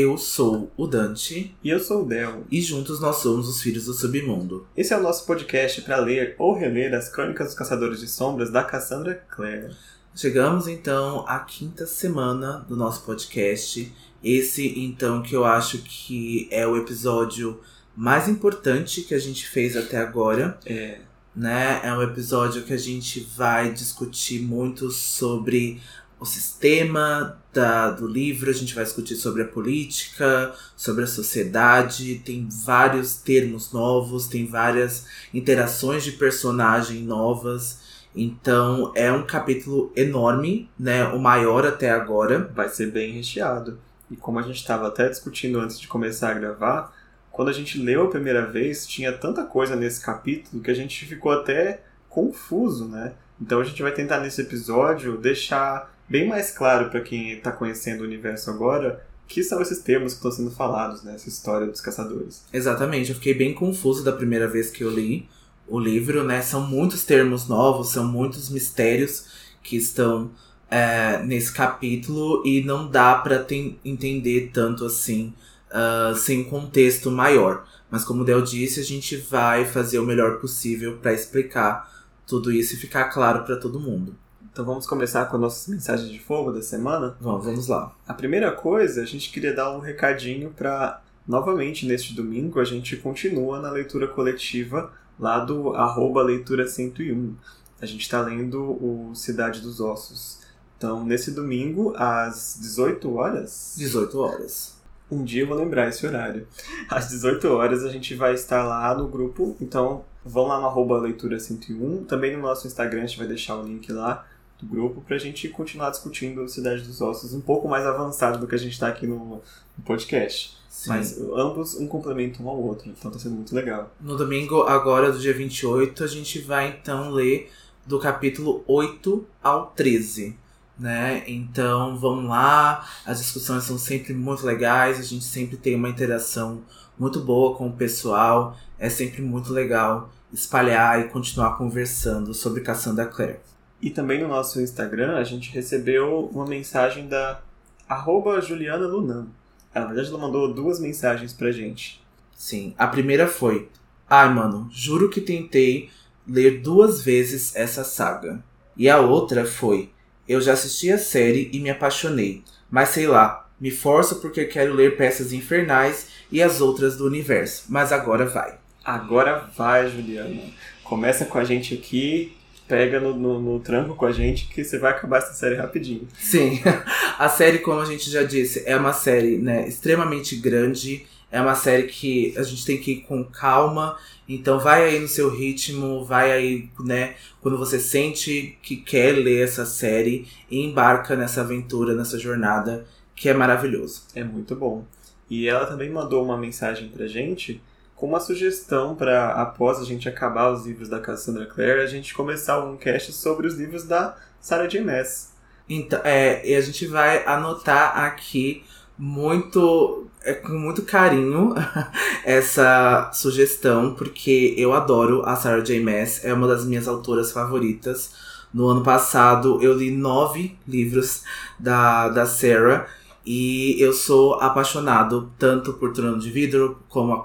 Eu sou o Dante. E eu sou o Del. E juntos nós somos os Filhos do Submundo. Esse é o nosso podcast para ler ou reler as Crônicas dos Caçadores de Sombras da Cassandra Clare. Chegamos então à quinta semana do nosso podcast. Esse, então, que eu acho que é o episódio mais importante que a gente fez até agora. É. Né? É um episódio que a gente vai discutir muito sobre o sistema da, do livro, a gente vai discutir sobre a política, sobre a sociedade, tem vários termos novos, tem várias interações de personagem novas. Então é um capítulo enorme, né? O maior até agora. Vai ser bem recheado. E como a gente estava até discutindo antes de começar a gravar, quando a gente leu a primeira vez, tinha tanta coisa nesse capítulo que a gente ficou até confuso, né? Então a gente vai tentar nesse episódio deixar bem mais claro para quem está conhecendo o universo agora que são esses termos que estão sendo falados nessa história dos caçadores. Exatamente, eu fiquei bem confuso da primeira vez que eu li o livro, né? São muitos termos novos, são muitos mistérios que estão é, nesse capítulo e não dá para entender tanto assim uh, sem contexto maior. Mas como o Del disse, a gente vai fazer o melhor possível para explicar tudo isso e ficar claro para todo mundo. Então vamos começar com as nossas mensagens de fogo da semana? Vamos, vamos lá. A primeira coisa, a gente queria dar um recadinho para novamente neste domingo a gente continua na leitura coletiva lá do arroba leitura 101. A gente está lendo o Cidade dos Ossos. Então, nesse domingo, às 18 horas. 18 horas. Um dia eu vou lembrar esse horário. Às 18 horas a gente vai estar lá no grupo. Então, vão lá no arroba leitura 101. Também no nosso Instagram a gente vai deixar o link lá do grupo para a gente continuar discutindo Cidade dos Ossos um pouco mais avançado do que a gente está aqui no, no podcast. Sim. Mas ambos um complemento um ao outro, então tá sendo muito legal. No domingo, agora do dia 28, a gente vai então ler do capítulo 8 ao 13. Né? Então vamos lá, as discussões são sempre muito legais, a gente sempre tem uma interação muito boa com o pessoal, é sempre muito legal espalhar e continuar conversando sobre Cassandra Clare. E também no nosso Instagram a gente recebeu uma mensagem da arroba Juliana Lunan. Na verdade ela mandou duas mensagens pra gente. Sim, a primeira foi: Ai, mano, juro que tentei ler duas vezes essa saga. E a outra foi: Eu já assisti a série e me apaixonei, mas sei lá, me forço porque quero ler peças infernais e as outras do universo. Mas agora vai. Agora vai, Juliana. Começa com a gente aqui pega no, no, no, tranco com a gente que você vai acabar essa série rapidinho. Sim, a série, como a gente já disse, é uma série né, extremamente grande. É uma série que a gente tem que ir com calma. Então vai aí no seu ritmo, vai aí, né, quando você sente que quer ler essa série e embarca nessa aventura, nessa jornada, que é maravilhoso. É muito bom. E ela também mandou uma mensagem pra gente com uma sugestão para, após a gente acabar os livros da Cassandra Clare, a gente começar um cast sobre os livros da Sarah J. Maas. Então, é, e a gente vai anotar aqui muito é, com muito carinho essa sugestão, porque eu adoro a Sarah J. Maas, é uma das minhas autoras favoritas. No ano passado eu li nove livros da, da Sarah e eu sou apaixonado tanto por Trono de Vidro como a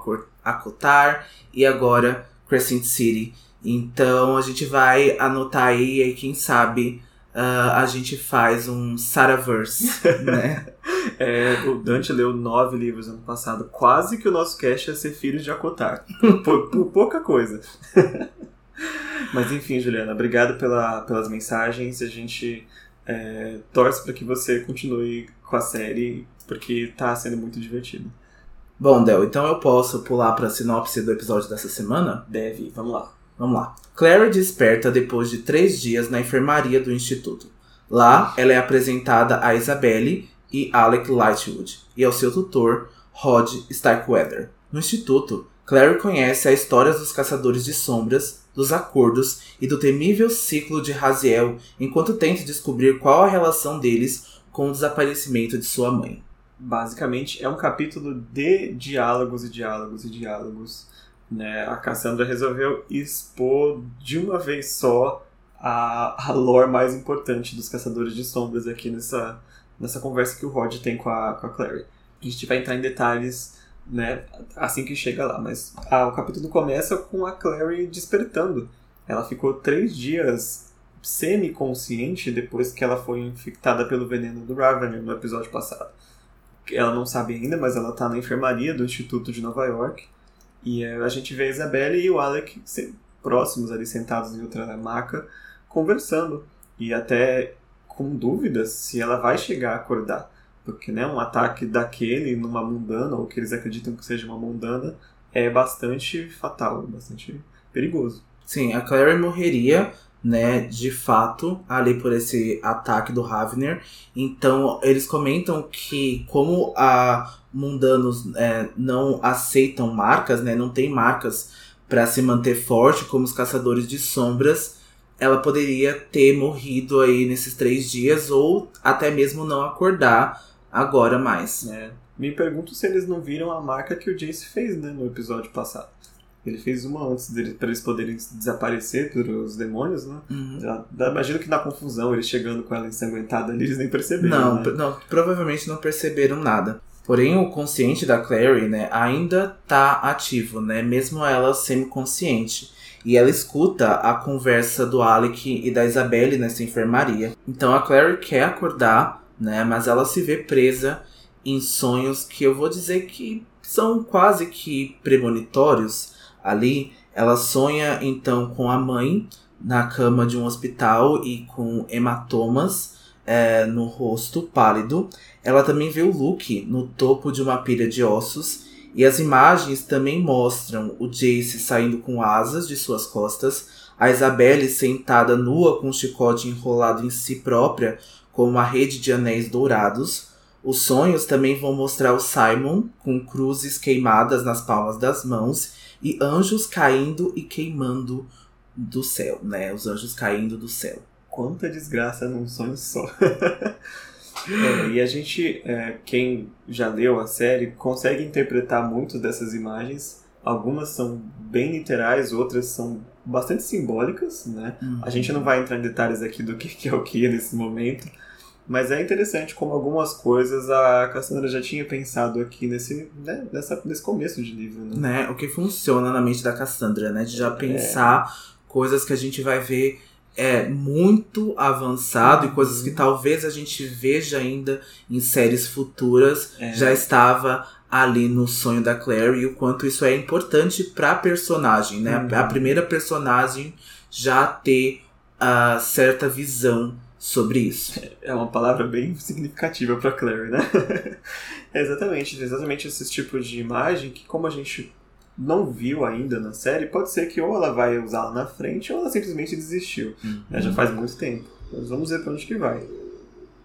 Acotar e agora Crescent City. Então a gente vai anotar aí e quem sabe uh, a gente faz um Saraverse, né? É, o Dante leu nove livros ano passado. Quase que o nosso cast ia ser Filhos de Acotar. por, por pouca coisa. Mas enfim, Juliana, obrigado pela, pelas mensagens. A gente é, torce para que você continue com a série, porque tá sendo muito divertido. Bom, Del, então eu posso pular para a sinopse do episódio dessa semana? Deve, vamos lá. Vamos lá. Clary desperta depois de três dias na enfermaria do instituto. Lá, ela é apresentada a Isabelle e Alec Lightwood e ao seu tutor, Rod Starkweather. No instituto, Clary conhece a história dos caçadores de sombras, dos acordos e do temível ciclo de Raziel enquanto tenta descobrir qual a relação deles com o desaparecimento de sua mãe basicamente é um capítulo de diálogos e diálogos e diálogos. Né? A Cassandra resolveu expor de uma vez só a, a lore mais importante dos Caçadores de Sombras aqui nessa, nessa conversa que o Rod tem com a, com a Clary. A gente vai entrar em detalhes né, assim que chega lá. Mas ah, o capítulo começa com a Clary despertando. Ela ficou três dias semi-consciente depois que ela foi infectada pelo veneno do Ravener no episódio passado. Ela não sabe ainda, mas ela está na enfermaria do Instituto de Nova York. E é, a gente vê a Isabelle e o Alec próximos ali, sentados em outra maca, conversando. E até com dúvidas se ela vai chegar a acordar. Porque né, um ataque daquele numa mundana, ou que eles acreditam que seja uma mundana, é bastante fatal, bastante perigoso. Sim, a Clary morreria, né, de fato, ali por esse ataque do Ravner. Então, eles comentam que como a mundanos é, não aceitam marcas, né, não tem marcas para se manter forte como os caçadores de sombras, ela poderia ter morrido aí nesses três dias ou até mesmo não acordar agora mais. É. Me pergunto se eles não viram a marca que o Jace fez né, no episódio passado. Ele fez uma antes dele, para eles poderem desaparecer pelos demônios, né? Uhum. Já, imagino que na confusão, eles chegando com ela ensanguentada ali, eles nem perceberam. Não, né? não, provavelmente não perceberam nada. Porém, o consciente da Clary, né, ainda tá ativo, né? Mesmo ela semi-consciente. E ela escuta a conversa do Alec e da Isabelle nessa enfermaria. Então a Clary quer acordar né? Mas ela se vê presa em sonhos que eu vou dizer que são quase que premonitórios ali. Ela sonha então com a mãe na cama de um hospital e com hematomas é, no rosto pálido. Ela também vê o Luke no topo de uma pilha de ossos. E as imagens também mostram o Jace saindo com asas de suas costas, a Isabelle sentada nua com um chicote enrolado em si própria, com uma rede de anéis dourados. Os sonhos também vão mostrar o Simon com cruzes queimadas nas palmas das mãos e anjos caindo e queimando do céu, né? Os anjos caindo do céu. Quanta desgraça num sonho só. é, e a gente, é, quem já leu a série, consegue interpretar muito dessas imagens. Algumas são bem literais, outras são bastante simbólicas, né? Uhum. A gente não vai entrar em detalhes aqui do que é o que nesse momento, mas é interessante como algumas coisas a Cassandra já tinha pensado aqui nesse, né, nessa, nesse começo de livro. Né? né? O que funciona na mente da Cassandra, né? De já pensar é. coisas que a gente vai ver é muito avançado uhum. e coisas que talvez a gente veja ainda em séries futuras é. já estava ali no sonho da Claire e o quanto isso é importante para personagem, né? Uhum. A primeira personagem já ter a certa visão sobre isso. É uma palavra bem significativa para Clary, né? é exatamente, exatamente esses tipos de imagem que como a gente não viu ainda na série, pode ser que ou ela vai usá-la na frente ou ela simplesmente desistiu. Uhum. É, já faz muito tempo. Mas vamos ver para onde que vai.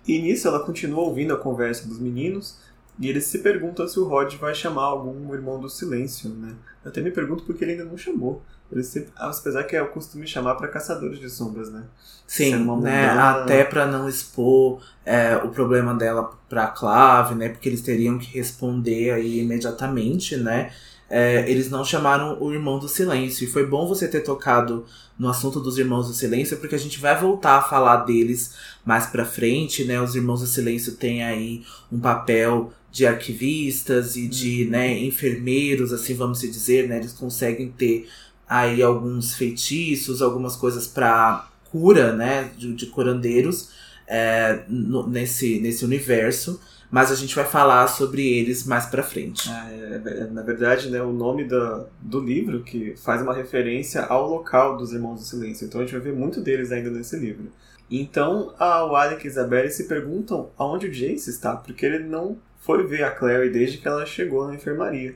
E nisso ela continua ouvindo a conversa dos meninos e eles se perguntam se o Rod vai chamar algum irmão do silêncio, né? Eu até me pergunto porque ele ainda não chamou. Ele sempre, apesar que é o costume chamar para caçadores de sombras, né? Sim, né? Até para não expor é, o problema dela para Clave, né? Porque eles teriam que responder aí imediatamente, né? É, eles não chamaram o Irmão do Silêncio. E foi bom você ter tocado no assunto dos Irmãos do Silêncio, porque a gente vai voltar a falar deles mais pra frente, né? Os Irmãos do Silêncio têm aí um papel de arquivistas e de, uhum. né, enfermeiros, assim vamos se dizer, né? Eles conseguem ter aí alguns feitiços, algumas coisas para cura, né, de, de curandeiros é, no, nesse, nesse universo. Mas a gente vai falar sobre eles mais pra frente. Ah, é, é, na verdade, né, o nome da, do livro que faz uma referência ao local dos Irmãos do Silêncio. Então a gente vai ver muito deles ainda nesse livro. Então a Alec e a Isabelle se perguntam aonde o Jace está, porque ele não foi ver a Clary desde que ela chegou na enfermaria.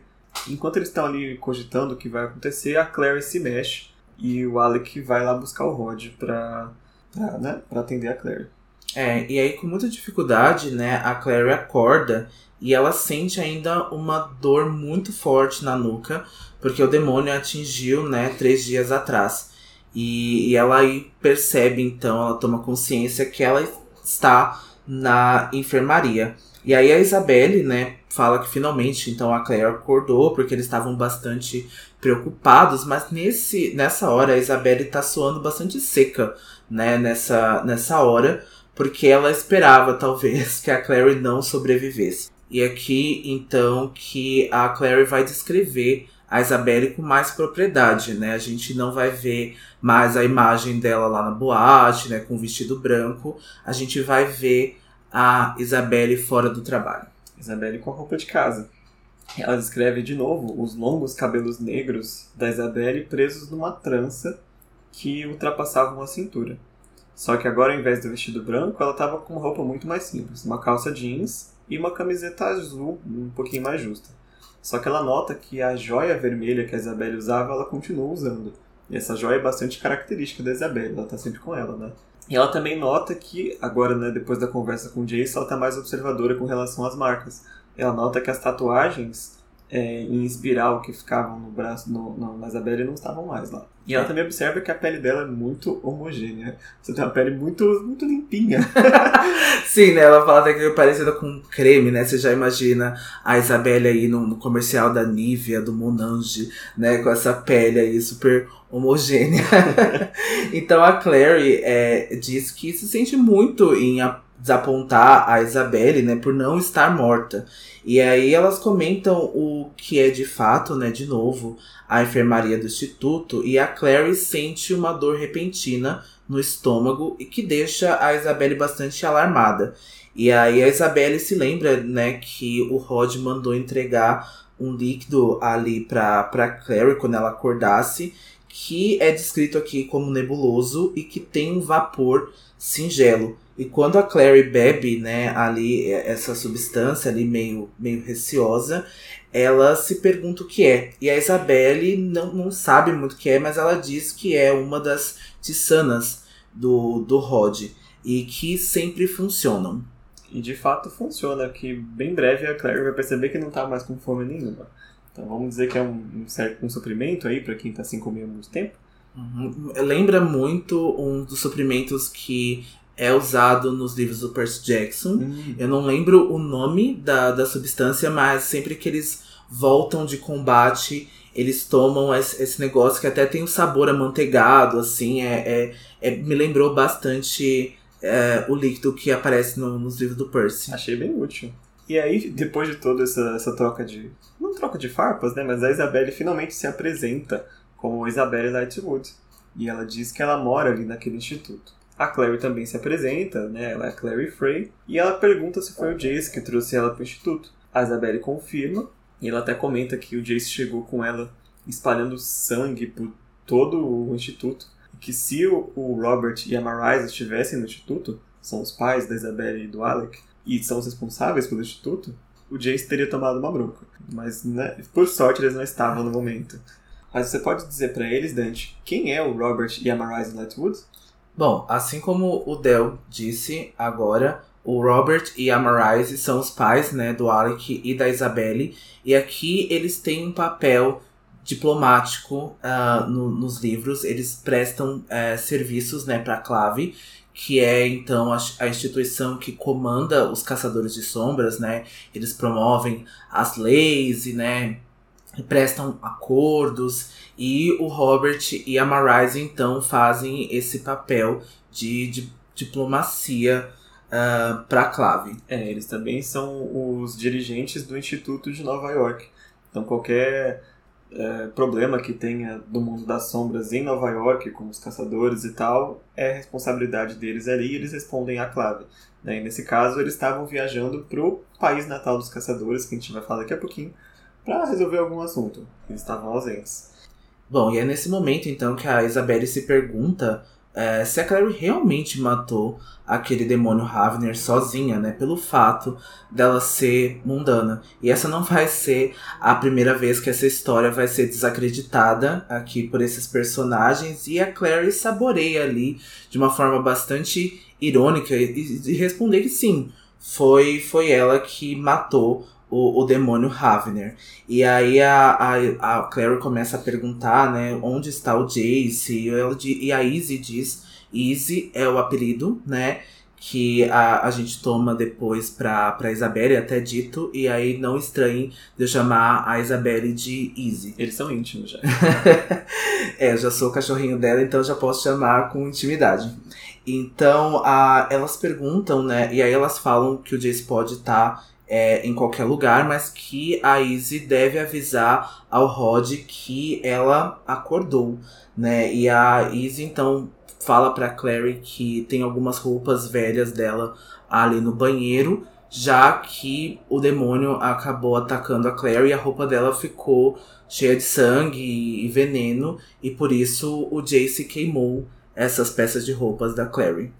Enquanto eles estão ali cogitando o que vai acontecer, a Clary se mexe e o Alec vai lá buscar o Rod pra, pra, né, pra atender a Clary. É, e aí com muita dificuldade, né, a Clary acorda e ela sente ainda uma dor muito forte na nuca, porque o demônio atingiu, né, três dias atrás. E, e ela aí percebe, então, ela toma consciência que ela está na enfermaria. E aí a Isabelle, né, fala que finalmente então a Claire acordou porque eles estavam bastante preocupados, mas nesse nessa hora a Isabelle tá soando bastante seca, né, nessa nessa hora, porque ela esperava talvez que a Claire não sobrevivesse. E aqui, então, que a Clary vai descrever a Isabelle com mais propriedade, né? A gente não vai ver mais a imagem dela lá na boate, né? Com o vestido branco. A gente vai ver a Isabelle fora do trabalho. Isabelle com a roupa de casa. Ela descreve de novo os longos cabelos negros da Isabelle presos numa trança que ultrapassavam a cintura. Só que agora, ao invés do vestido branco, ela estava com uma roupa muito mais simples: uma calça jeans e uma camiseta azul um pouquinho mais justa. Só que ela nota que a joia vermelha que a Isabelle usava, ela continua usando. E essa joia é bastante característica da Isabelle, ela tá sempre com ela, né? E ela também nota que, agora, né, depois da conversa com o Jace, ela tá mais observadora com relação às marcas. Ela nota que as tatuagens é, em espiral que ficavam no braço no, no, na Isabelle não estavam mais lá. E ela também observa que a pele dela é muito homogênea. Você tem uma pele muito, muito limpinha. Sim, né? Ela fala até que é parecida com creme, né? Você já imagina a Isabelle aí no, no comercial da Nivea, do Monange, né? Com essa pele aí super homogênea. então a Clary é, diz que se sente muito em desapontar a Isabelle, né? Por não estar morta. E aí elas comentam o que é de fato, né, de novo, a enfermaria do instituto e a Clary sente uma dor repentina no estômago e que deixa a Isabelle bastante alarmada. E aí a Isabelle se lembra, né, que o Rod mandou entregar um líquido ali para para Clary quando ela acordasse, que é descrito aqui como nebuloso e que tem um vapor singelo. E quando a Clary bebe, né, ali essa substância ali meio, meio receosa, ela se pergunta o que é. E a Isabelle não, não sabe muito o que é, mas ela diz que é uma das tissanas do, do Rod e que sempre funcionam. E de fato funciona, que bem breve a Clary vai perceber que não tá mais com fome nenhuma. Então vamos dizer que é um, um certo um suprimento aí para quem tá sem comer há muito tempo. Uhum. Lembra muito um dos suprimentos que é usado nos livros do Percy Jackson. Uhum. Eu não lembro o nome da, da substância, mas sempre que eles voltam de combate, eles tomam esse, esse negócio que até tem um sabor amanteigado, assim, é, é, é me lembrou bastante é, o líquido que aparece no, nos livros do Percy. Achei bem útil. E aí, depois de toda essa, essa troca de. Não troca de farpas, né? Mas a Isabelle finalmente se apresenta como Isabelle Lightwood. E ela diz que ela mora ali naquele instituto. A Clary também se apresenta, né? Ela é a Clary Frey. E ela pergunta se foi o Jace que trouxe ela para o instituto. A Isabelle confirma. E ela até comenta que o Jace chegou com ela espalhando sangue por todo o instituto. E que se o, Robert e a Marise estivessem no instituto, são os pais da Isabelle e do Alec, e são os responsáveis pelo instituto, o Jace teria tomado uma bronca. Mas, né, por sorte, eles não estavam no momento. Mas você pode dizer para eles, Dante, quem é o Robert e a Marise Lightwood? Bom, assim como o Del disse agora, o Robert e a Marise são os pais, né, do Alec e da Isabelle, e aqui eles têm um papel diplomático uh, no, nos livros. Eles prestam uh, serviços, né, para a Clave, que é então a, a, instituição que comanda os caçadores de sombras, né? Eles promovem as leis e, né, prestam acordos e o Robert e a Marise então fazem esse papel de, de diplomacia uh, ah, para Clave. É, eles também são os dirigentes do Instituto de Nova York. Então qualquer é, problema que tenha do mundo das sombras em Nova York, com os caçadores e tal, é responsabilidade deles ali e eles respondem à Clave. Né? E nesse caso eles estavam viajando para o país natal dos caçadores, que a gente vai falar daqui a pouquinho, para resolver algum assunto. Eles estavam ausentes. Bom, e é nesse momento então que a Isabelle se pergunta é, se a Clary realmente matou aquele demônio Ravner sozinha, né? Pelo fato dela ser mundana. E essa não vai ser a primeira vez que essa história vai ser desacreditada aqui por esses personagens. E a Clary saboreia ali de uma forma bastante irônica e, e responder que sim, foi, foi ela que matou o, o demônio Ravner. E aí a, a, a Clary começa a perguntar, né, onde está o Jace? E, e a Izzy diz, Izzy é o apelido, né, que a, a gente toma depois pra, pra Isabelle, até dito, e aí não estranhe de eu chamar a Isabelle de Izzy. Eles são íntimos já. é, eu já sou o cachorrinho dela, então já posso chamar com intimidade. Então, a, elas perguntam, né, e aí elas falam que o Jace pode estar tá é, em qualquer lugar, mas que a Izzy deve avisar ao Rod que ela acordou, né? E a Izzy então fala para Clary que tem algumas roupas velhas dela ali no banheiro, já que o demônio acabou atacando a Clary e a roupa dela ficou cheia de sangue e veneno, e por isso o Jace queimou essas peças de roupas da Clary.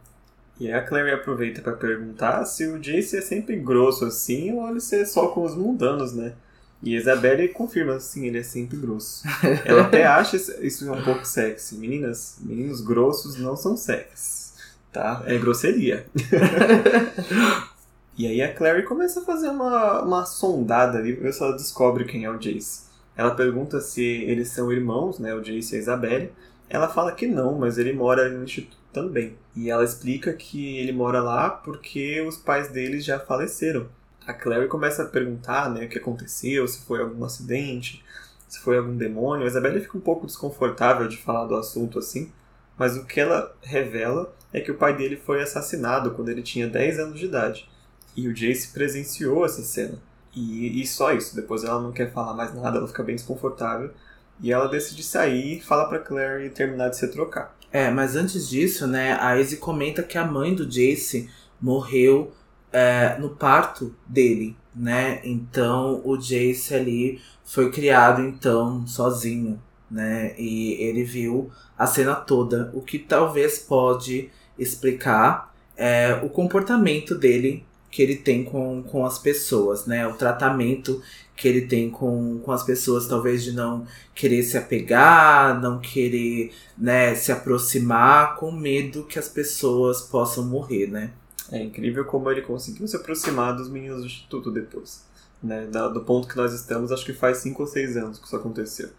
E a Clary aproveita para perguntar se o Jace é sempre grosso assim ou ele é só com os mundanos, né? E a Isabelle confirma, sim, ele é sempre grosso. Ela até acha isso um pouco sexy. Meninas, meninos grossos não são sexy, tá? É grosseria. e aí a Clary começa a fazer uma, uma sondada ali pra ver se ela descobre quem é o Jace. Ela pergunta se eles são irmãos, né? O Jace e a Isabelle. Ela fala que não, mas ele mora no instituto também. E ela explica que ele mora lá porque os pais deles já faleceram. A Clary começa a perguntar né, o que aconteceu, se foi algum acidente, se foi algum demônio. A Isabelle fica um pouco desconfortável de falar do assunto assim, mas o que ela revela é que o pai dele foi assassinado quando ele tinha 10 anos de idade. E o Jace presenciou essa cena. E, e só isso. Depois ela não quer falar mais nada, ela fica bem desconfortável. E ela decide sair e fala pra Claire terminar de se trocar. É, mas antes disso, né, a Izzy comenta que a mãe do Jace morreu é, no parto dele, né? Então o Jace ali foi criado então sozinho, né? E ele viu a cena toda, o que talvez pode explicar é, o comportamento dele que ele tem com, com as pessoas, né? O tratamento que ele tem com, com as pessoas, talvez de não querer se apegar, não querer né, se aproximar, com medo que as pessoas possam morrer, né? É incrível como ele conseguiu se aproximar dos meninos do Instituto depois. Né? Do ponto que nós estamos, acho que faz 5 ou 6 anos que isso aconteceu.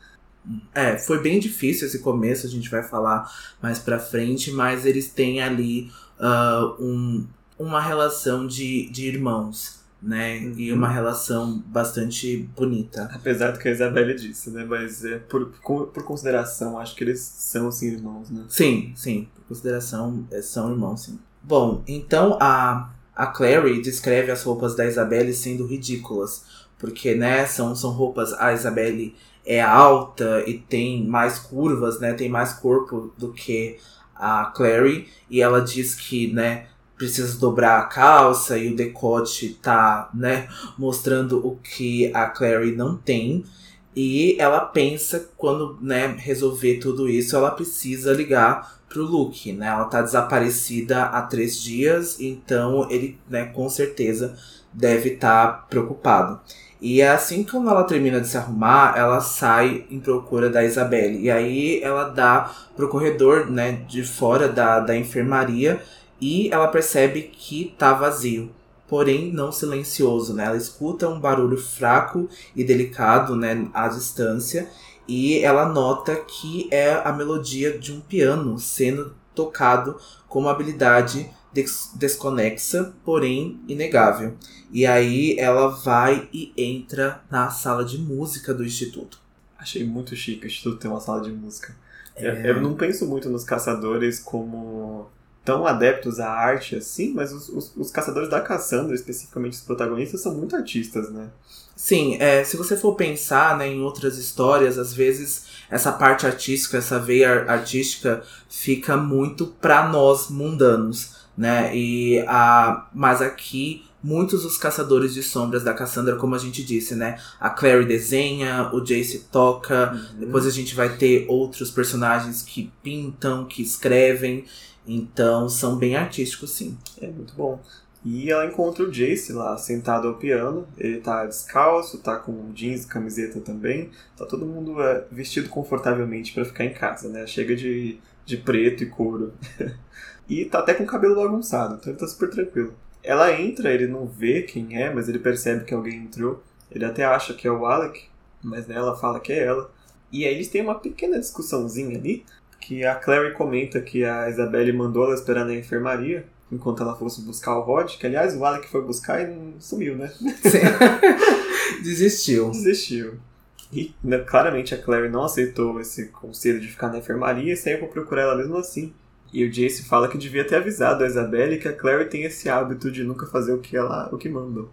É, foi bem difícil esse começo, a gente vai falar mais pra frente, mas eles têm ali uh, um, uma relação de, de irmãos, né? Uhum. E uma relação bastante bonita. Apesar do que a Isabelle disse, né? Mas é, por, por consideração, acho que eles são, assim, irmãos, né? Sim, sim. Por consideração, é, são irmãos, sim. Bom, então a, a Clary descreve as roupas da Isabelle sendo ridículas. Porque, né, são, são roupas... A Isabelle é alta e tem mais curvas, né? Tem mais corpo do que a Clary. E ela diz que, né precisa dobrar a calça e o decote tá, né, mostrando o que a Clary não tem. E ela pensa, quando, né, resolver tudo isso, ela precisa ligar pro Luke, né? Ela tá desaparecida há três dias, então ele, né, com certeza deve estar tá preocupado. E é assim que ela termina de se arrumar, ela sai em procura da Isabelle. E aí ela dá pro corredor, né, de fora da, da enfermaria e ela percebe que tá vazio, porém não silencioso, né? Ela escuta um barulho fraco e delicado, né, à distância, e ela nota que é a melodia de um piano sendo tocado com uma habilidade des desconexa, porém inegável. E aí ela vai e entra na sala de música do instituto. Achei muito chique o instituto ter uma sala de música. É... Eu, eu não penso muito nos caçadores como tão adeptos à arte assim, mas os, os, os, caçadores da Cassandra, especificamente os protagonistas, são muito artistas, né? Sim, é, se você for pensar né, em outras histórias, às vezes essa parte artística, essa veia artística fica muito para nós mundanos, né? E a, mas aqui muitos dos caçadores de sombras da Cassandra, como a gente disse, né? A Clary desenha, o Jace toca, uhum. depois a gente vai ter outros personagens que pintam, que escrevem. Então são bem artísticos, sim. É muito bom. E ela encontra o Jace lá, sentado ao piano. Ele tá descalço, tá com jeans e camiseta também. Tá todo mundo é, vestido confortavelmente para ficar em casa, né? Chega de, de preto e couro. e tá até com o cabelo bagunçado, então ele tá super tranquilo. Ela entra, ele não vê quem é, mas ele percebe que alguém entrou. Ele até acha que é o Alec, mas né, ela fala que é ela. E aí eles têm uma pequena discussãozinha ali, que a Clary comenta que a Isabelle mandou ela esperar na enfermaria enquanto ela fosse buscar o Rod, que aliás o Alec foi buscar e sumiu, né? Sim. Desistiu. Desistiu. E né, claramente a Clary não aceitou esse conselho de ficar na enfermaria e saiu pra procurar ela mesmo assim. E o Jace fala que devia ter avisado a Isabelle que a Clary tem esse hábito de nunca fazer o que ela o que mandam.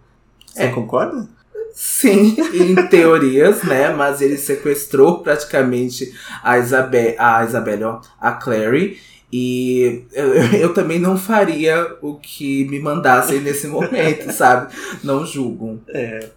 Você é. concorda? Sim, em teorias, né? Mas ele sequestrou praticamente a Isabel, a Isabelle, ó, a Clary. E eu, eu, também não faria o que me mandassem nesse momento, sabe? Não julgam. É.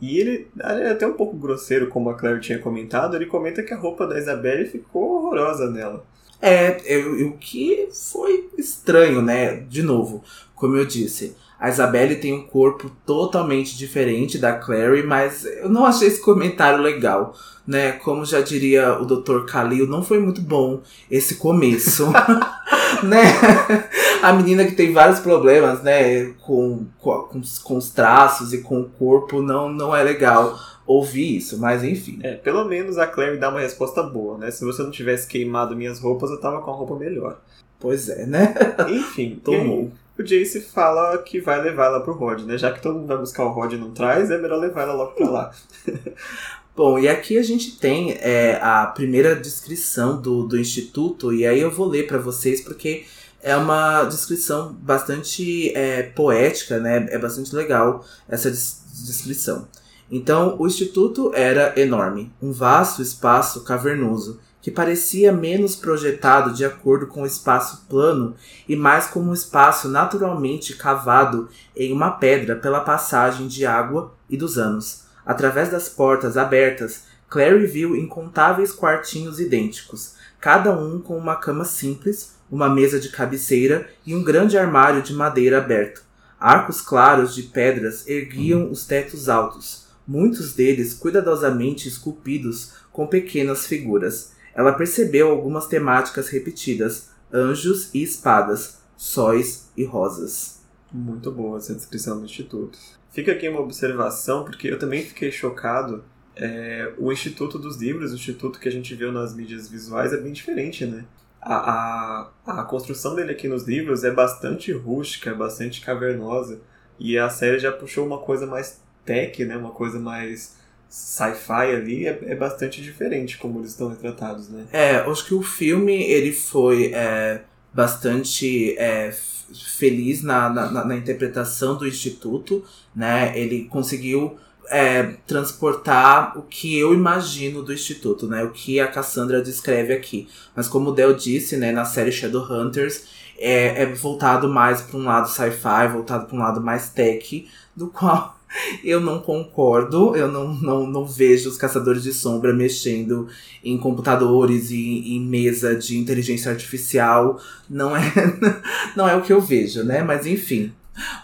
E ele é até um pouco grosseiro, como a Claire tinha comentado, ele comenta que a roupa da Isabelle ficou horrorosa nela. É, o que foi estranho, né? De novo, como eu disse, a Isabelle tem um corpo totalmente diferente da Clary, mas eu não achei esse comentário legal, né? Como já diria o Dr. Khalil, não foi muito bom esse começo, né? A menina que tem vários problemas, né? Com, com, com os traços e com o corpo, não, não é legal ouvir isso, mas enfim. É, pelo menos a Claire dá uma resposta boa, né? Se você não tivesse queimado minhas roupas, eu tava com a roupa melhor. Pois é, né? Enfim, tomou o Jace fala que vai levar ela pro Rod, né? Já que todo mundo vai buscar o Rod e não traz, é melhor levar ela logo pra lá. Bom, e aqui a gente tem é, a primeira descrição do, do Instituto, e aí eu vou ler para vocês porque é uma descrição bastante é, poética, né? É bastante legal essa des descrição. Então, o Instituto era enorme, um vasto espaço cavernoso que parecia menos projetado de acordo com o espaço plano e mais como um espaço naturalmente cavado em uma pedra pela passagem de água e dos anos. Através das portas abertas, Clary viu incontáveis quartinhos idênticos, cada um com uma cama simples, uma mesa de cabeceira e um grande armário de madeira aberto. Arcos claros de pedras erguiam os tetos altos, muitos deles cuidadosamente esculpidos com pequenas figuras. Ela percebeu algumas temáticas repetidas: anjos e espadas, sóis e rosas. Muito boa essa descrição do Instituto. Fica aqui uma observação, porque eu também fiquei chocado. É, o Instituto dos Livros, o Instituto que a gente viu nas mídias visuais, é bem diferente, né? A, a, a construção dele aqui nos livros é bastante rústica, bastante cavernosa. E a série já puxou uma coisa mais tech, né? Uma coisa mais sci-fi ali é, é, bastante diferente como eles estão retratados, né? É, acho que o filme ele foi é, bastante é, feliz na, na, na, interpretação do Instituto, né? Ele conseguiu é, transportar o que eu imagino do Instituto, né? O que a Cassandra descreve aqui. Mas como o Del disse, né, na série Shadowhunters, é, é voltado mais para um lado sci-fi, voltado para um lado mais tech, do qual eu não concordo, eu não, não, não vejo os caçadores de sombra mexendo em computadores e em mesa de inteligência artificial. Não é, não é o que eu vejo, né? Mas enfim,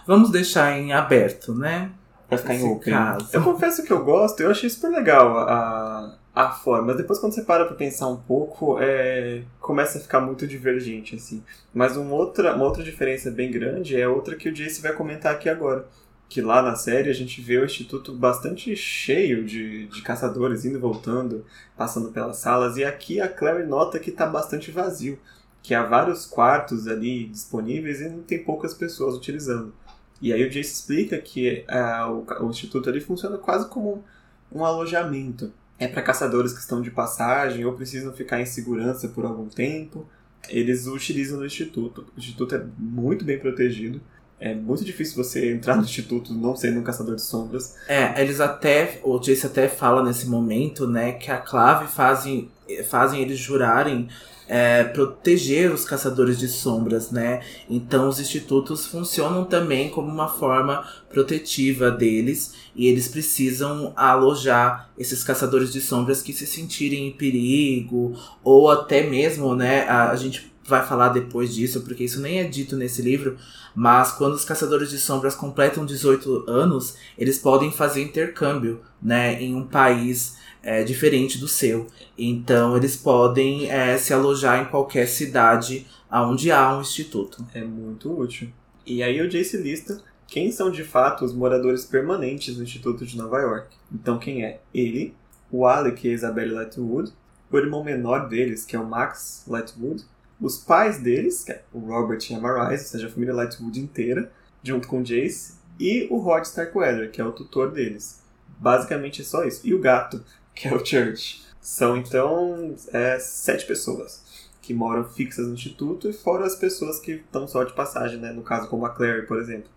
vamos deixar em aberto, né? Pra ficar em open. Caso. Eu confesso que eu gosto, eu achei super legal a, a forma. Mas depois quando você para pra pensar um pouco, é, começa a ficar muito divergente, assim. Mas uma outra, uma outra diferença bem grande é outra que o Jace vai comentar aqui agora que lá na série a gente vê o instituto bastante cheio de, de caçadores indo e voltando, passando pelas salas, e aqui a Clary nota que está bastante vazio, que há vários quartos ali disponíveis e não tem poucas pessoas utilizando. E aí o Jace explica que uh, o, o, instituto ali funciona quase como um, um alojamento. É para caçadores que estão de passagem ou precisam ficar em segurança por algum tempo. Eles utilizam no instituto. O instituto é muito bem protegido é muito difícil você entrar no instituto não sendo um caçador de sombras. É, eles até, o Jace até fala nesse momento, né, que a Clave fazem, fazem eles jurarem é, proteger os caçadores de sombras, né? Então os institutos funcionam também como uma forma protetiva deles e eles precisam alojar esses caçadores de sombras que se sentirem em perigo ou até mesmo, né? A, a gente vai falar depois disso, porque isso nem é dito nesse livro, mas quando os caçadores de sombras completam 18 anos, eles podem fazer intercâmbio, né, em um país é, diferente do seu. Então eles podem é, se alojar em qualquer cidade onde há um instituto. É muito útil. E aí o Jace lista quem são de fato os moradores permanentes do Instituto de Nova York. Então quem é? Ele, o Alec e a Isabelle Lightwood, o irmão menor deles, que é o Max Lightwood, os pais deles, que é o Robert e a Marise, ou seja, a família Lightwood inteira, junto com o Jace, e o Rod Starkweather, que é o tutor deles. Basicamente é só isso. E o gato, que é o Church. São então é, sete pessoas que moram fixas no instituto e fora as pessoas que estão só de passagem, né? No caso como a Claire, por exemplo.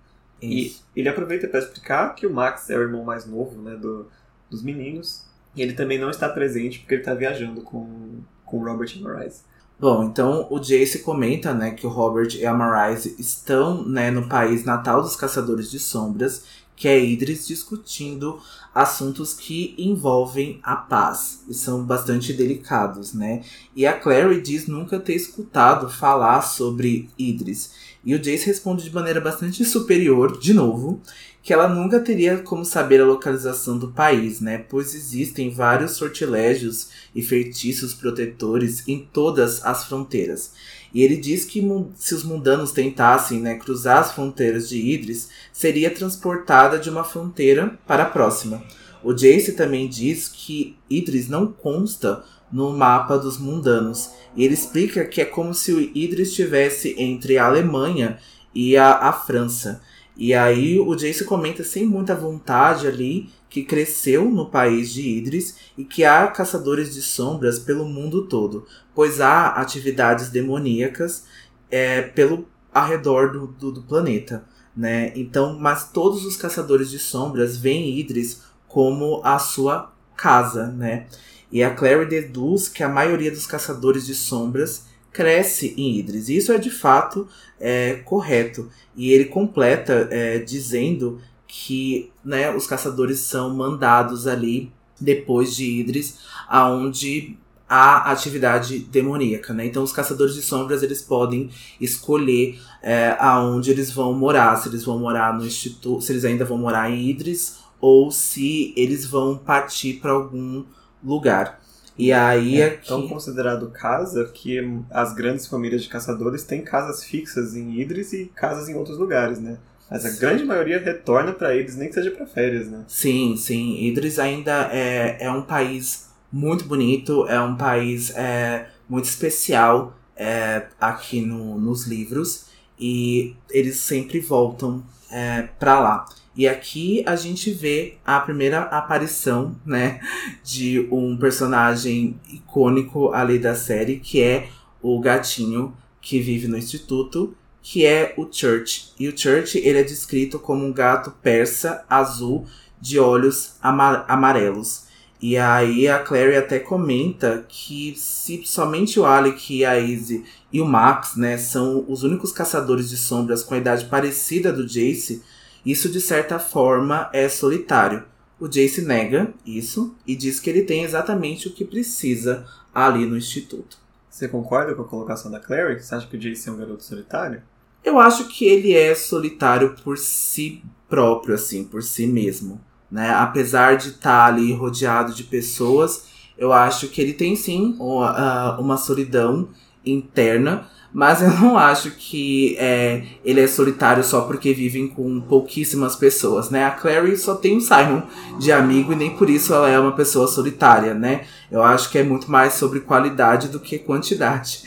Isso. E ele aproveita para explicar que o Max é o irmão mais novo né, do, dos meninos. E ele também não está presente porque ele está viajando com, com o Robert e Marise. Bom, então o Jace comenta, né, que o Robert e a Marise estão, né, no país natal dos Caçadores de Sombras, que é Idris, discutindo assuntos que envolvem a paz e são bastante delicados, né? E a Clary diz nunca ter escutado falar sobre Idris. E o Jace responde de maneira bastante superior, de novo, que ela nunca teria como saber a localização do país, né? Pois existem vários sortilégios e feitiços protetores em todas as fronteiras. E ele diz que se os mundanos tentassem né, cruzar as fronteiras de Idris, seria transportada de uma fronteira para a próxima. O Jace também diz que Idris não consta no mapa dos mundanos. E ele explica que é como se o Idris estivesse entre a Alemanha e a, a França. E aí o Jace comenta sem muita vontade ali que cresceu no país de Idris e que há caçadores de sombras pelo mundo todo, pois há atividades demoníacas é, pelo arredor do, do, do, planeta, né? Então, mas todos os caçadores de sombras veem Idris como a sua casa, né? E a Clary deduz que a maioria dos caçadores de sombras cresce em Idris. Isso é de fato é, correto. E ele completa é, dizendo que né, os caçadores são mandados ali depois de Idris, aonde há atividade demoníaca, né? Então os caçadores de sombras eles podem escolher é, aonde eles vão morar, se eles vão morar no instituto, se eles ainda vão morar em Idris ou se eles vão partir para algum lugar. E aí é aqui... tão considerado casa que as grandes famílias de caçadores têm casas fixas em Idris e casas em outros lugares, né? Mas a grande maioria retorna para Idris, nem que seja para férias, né? Sim, sim. Idris ainda é, é um país muito bonito, é um país é, muito especial é, aqui no, nos livros e eles sempre voltam é, para lá. E aqui a gente vê a primeira aparição, né, de um personagem icônico ali da série, que é o gatinho que vive no instituto, que é o Church. E o Church, ele é descrito como um gato persa azul de olhos amar amarelos. E aí a Clary até comenta que se somente o Alec, a Izzy e o Max, né, são os únicos caçadores de sombras com a idade parecida do Jace, isso de certa forma é solitário. O Jace nega isso e diz que ele tem exatamente o que precisa ali no instituto. Você concorda com a colocação da Clary? Você acha que o Jace é um garoto solitário? Eu acho que ele é solitário por si próprio, assim, por si mesmo. Né? Apesar de estar tá ali rodeado de pessoas, eu acho que ele tem sim uma, uma solidão interna, mas eu não acho que é, ele é solitário só porque vivem com pouquíssimas pessoas, né? A Clary só tem o Simon de amigo e nem por isso ela é uma pessoa solitária, né? Eu acho que é muito mais sobre qualidade do que quantidade.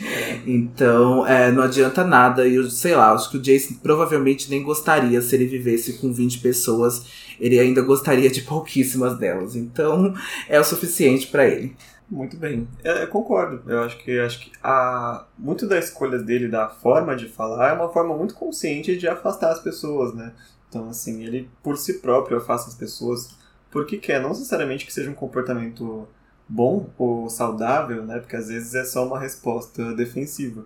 Então, é, não adianta nada. E eu sei lá, acho que o Jason provavelmente nem gostaria se ele vivesse com 20 pessoas. Ele ainda gostaria de pouquíssimas delas. Então, é o suficiente para ele. Muito bem. É, eu concordo. Eu acho que acho que a muito da escolha dele, da forma de falar, é uma forma muito consciente de afastar as pessoas, né? Então, assim, ele por si próprio afasta as pessoas porque quer, não necessariamente que seja um comportamento bom ou saudável, né? Porque às vezes é só uma resposta defensiva.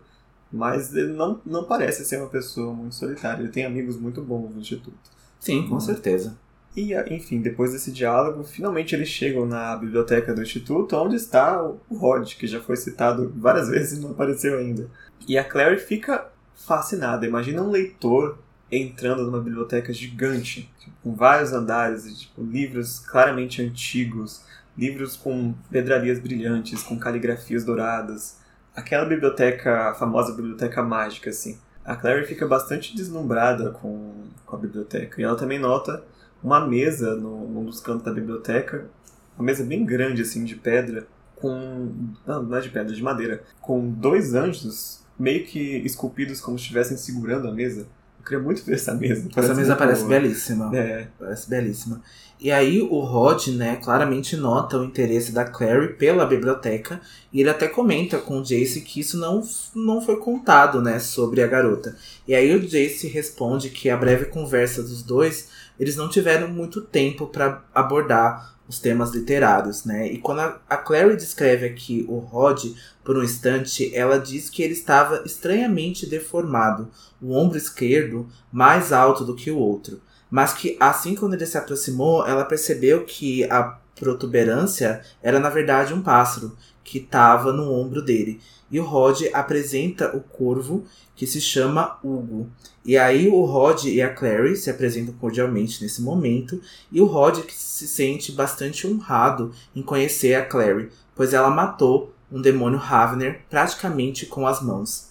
Mas ele não, não parece ser uma pessoa muito solitária. Ele tem amigos muito bons no Instituto. Sim, com uhum. certeza. E, enfim, depois desse diálogo, finalmente eles chegam na biblioteca do Instituto, onde está o Rod, que já foi citado várias vezes e não apareceu ainda. E a Clary fica fascinada. Imagina um leitor entrando numa biblioteca gigante, tipo, com vários andares, tipo, livros claramente antigos, livros com pedrarias brilhantes, com caligrafias douradas. Aquela biblioteca, a famosa biblioteca mágica, assim. A Clary fica bastante deslumbrada com, com a biblioteca. E ela também nota uma mesa no, num dos cantos da biblioteca, uma mesa bem grande, assim, de pedra, com. Não, não é de pedra, é de madeira. Com dois anjos meio que esculpidos como se estivessem segurando a mesa. queria muito ver essa mesa. Essa mesa parece boa. belíssima. É. Parece belíssima. E aí o Rod, né, claramente nota o interesse da Clary pela biblioteca. E ele até comenta com o Jace que isso não, não foi contado, né, sobre a garota. E aí o Jace responde que a breve conversa dos dois, eles não tiveram muito tempo para abordar os temas literários, né? E quando a, a Clary descreve aqui o Rod por um instante, ela diz que ele estava estranhamente deformado, o ombro esquerdo mais alto do que o outro. Mas que assim quando ele se aproximou, ela percebeu que a protuberância era na verdade um pássaro que estava no ombro dele. E o Rod apresenta o corvo que se chama Hugo. E aí o Rod e a Clary se apresentam cordialmente nesse momento, e o Rod se sente bastante honrado em conhecer a Clary, pois ela matou um demônio Ravner praticamente com as mãos.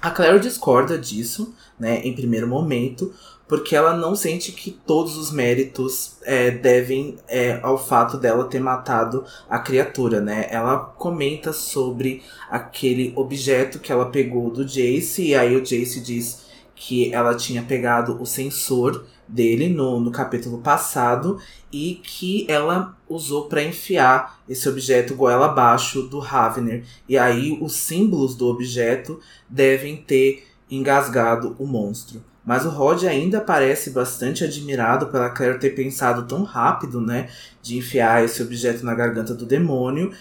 A Clary discorda disso, né, em primeiro momento, porque ela não sente que todos os méritos é, devem é, ao fato dela ter matado a criatura, né? Ela comenta sobre aquele objeto que ela pegou do Jace, e aí o Jace diz que ela tinha pegado o sensor dele no, no capítulo passado e que ela usou para enfiar esse objeto goela abaixo do Ravner. E aí os símbolos do objeto devem ter engasgado o monstro. Mas o Rod ainda parece bastante admirado pela Claire ter pensado tão rápido, né, de enfiar esse objeto na garganta do demônio,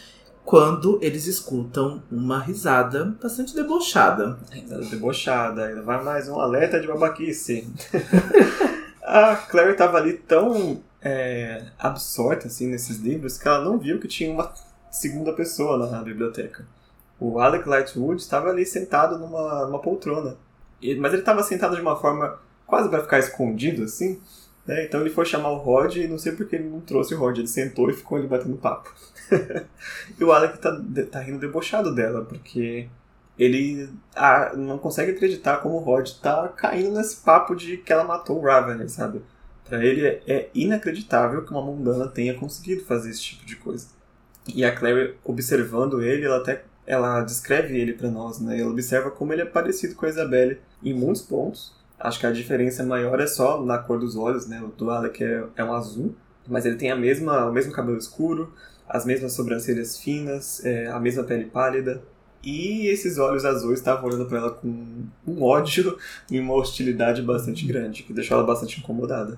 quando eles escutam uma risada bastante debochada. Risada debochada, ainda vai mais um alerta de babaquice. a Claire estava ali tão é, absorta assim nesses livros que ela não viu que tinha uma segunda pessoa lá na biblioteca. O Alec Lightwood estava ali sentado numa, numa poltrona. E- mas ele estava sentado de uma forma quase para ficar escondido assim. né? Então ele foi chamar o Rod e não sei porque ele não trouxe o Rod. Ele sentou e ficou ali batendo papo. e o Alec tá, tá rindo debochado dela, porque ele ah, não consegue acreditar como o Rod tá caindo nesse papo de que ela matou o Ravener, sabe? Pra ele é, é inacreditável que uma mundana tenha conseguido fazer esse tipo de coisa. E a Clary, observando ele, ela até ela descreve ele pra nós, né? Ela observa como ele é parecido com a Isabelle em muitos pontos. Acho que a diferença maior é só na cor dos olhos, né? O do Alec é, é um azul, mas ele tem a mesma, o mesmo cabelo escuro, as mesmas sobrancelhas finas, é, a mesma pele pálida. E esses olhos azuis estavam olhando pra ela com um ódio e uma hostilidade bastante grande, que deixou ela bastante incomodada.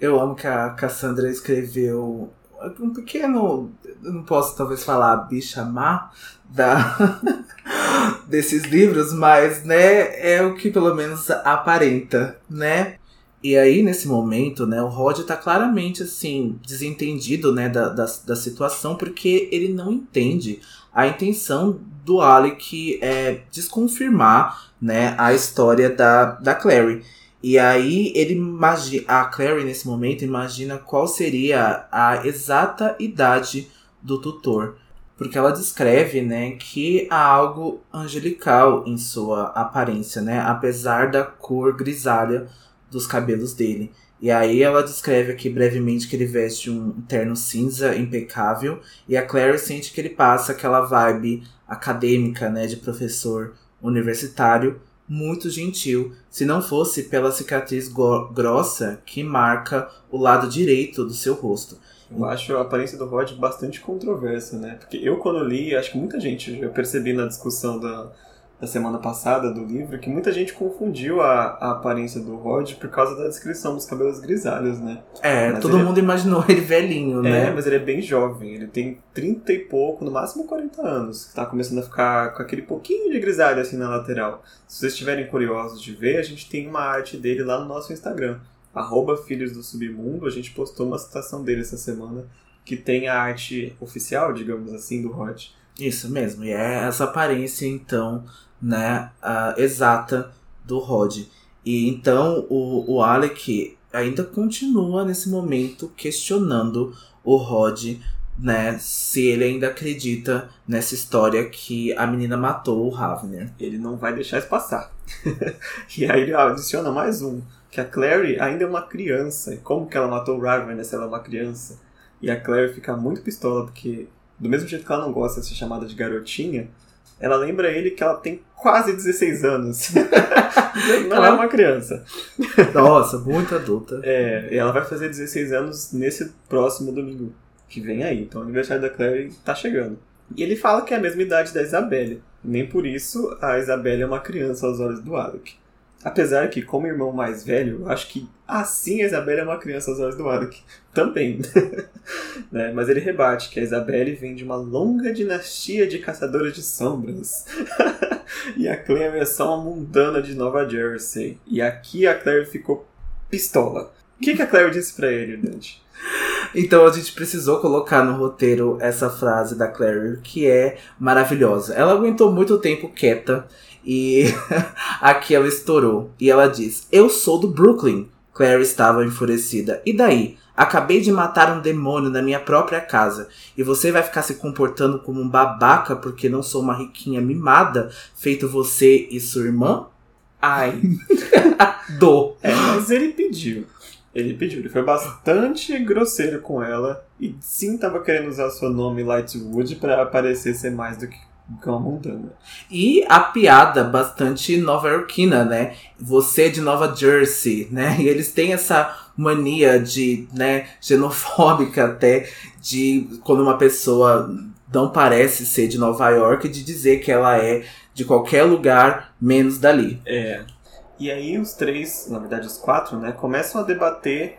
Eu amo que a Cassandra escreveu um pequeno, não posso talvez falar bicha má da, desses livros, mas né, é o que pelo menos aparenta, né? E aí, nesse momento, né, o Rod tá claramente, assim, desentendido, né, da, da, da situação, porque ele não entende a intenção do Alec é desconfirmar, né, a história da, da Clary. E aí ele imagina, a Clary nesse momento imagina qual seria a exata idade do tutor. Porque ela descreve, né, que há algo angelical em sua aparência, né, apesar da cor grisalha dos cabelos dele. E aí ela descreve aqui brevemente que ele veste um terno cinza impecável e a Clary sente que ele passa aquela vibe acadêmica, né, de professor universitário, muito gentil, se não fosse pela cicatriz grossa que marca o lado direito do seu rosto. Eu acho a aparência do Rod bastante controversa, né? Porque eu, quando li, acho que muita gente, eu percebi na discussão da, da semana passada do livro, que muita gente confundiu a, a aparência do Rod por causa da descrição dos cabelos grisalhos, né? É, Mas todo é- mundo imaginou ele velhinho, É, né? mas ele é bem jovem, ele tem 30 e pouco, no máximo 40 anos, que tá começando a ficar com aquele pouquinho de grisalho assim na lateral. Se vocês estiverem curiosos de ver, a gente tem uma arte dele lá no nosso Instagram, arroba Filhos do Submundo, a gente postou uma citação dele essa semana, que tem a arte oficial, digamos assim, do Rod. Isso mesmo, e é essa aparência, então, né, a exata do Rod. E então o, o Alec ainda continua nesse momento questionando o Rod, né, se ele ainda acredita nessa história que a menina matou o Ravner. Ele não vai deixar isso passar. e aí ele adiciona mais um, que a Clary ainda é uma criança. Como que ela matou o Raven se ela é uma criança? E a Clary fica muito pistola, porque do mesmo jeito que ela não gosta de ser chamada de garotinha, ela lembra ele que ela tem quase 16 anos. Não é uma criança. Nossa, muito adulta. É, e ela vai fazer 16 anos nesse próximo domingo que vem aí. Então o aniversário da Clary tá chegando. E ele fala que é a mesma idade da Isabelle. Nem por isso a Isabelle é uma criança aos olhos do Alec. Apesar que, como irmão mais velho, eu acho que assim a Isabelle é uma criança aos olhos do Alec. Também. né? Mas ele rebate que a Isabelle vem de uma longa dinastia de caçadores de sombras. e a Claire é só uma mundana de Nova Jersey. E aqui a Claire ficou pistola. O que, que a Claire disse pra ele, Dante? Então a gente precisou colocar no roteiro essa frase da Claire, que é maravilhosa. Ela aguentou muito tempo quieta e aqui ela estourou. E ela diz: Eu sou do Brooklyn. Claire estava enfurecida. E daí? Acabei de matar um demônio na minha própria casa. E você vai ficar se comportando como um babaca porque não sou uma riquinha mimada, feito você e sua irmã? Ai. Do. É, mas ele pediu. Ele pediu, ele foi bastante grosseiro com ela e sim tava querendo usar seu nome Lightwood para parecer ser mais do que uma montana. E a piada bastante nova-iorquina, né? Você é de Nova Jersey, né? E eles têm essa mania de, né, xenofóbica até, de quando uma pessoa não parece ser de Nova York, de dizer que ela é de qualquer lugar menos dali. É. E aí os três, na verdade os quatro, né, começam a debater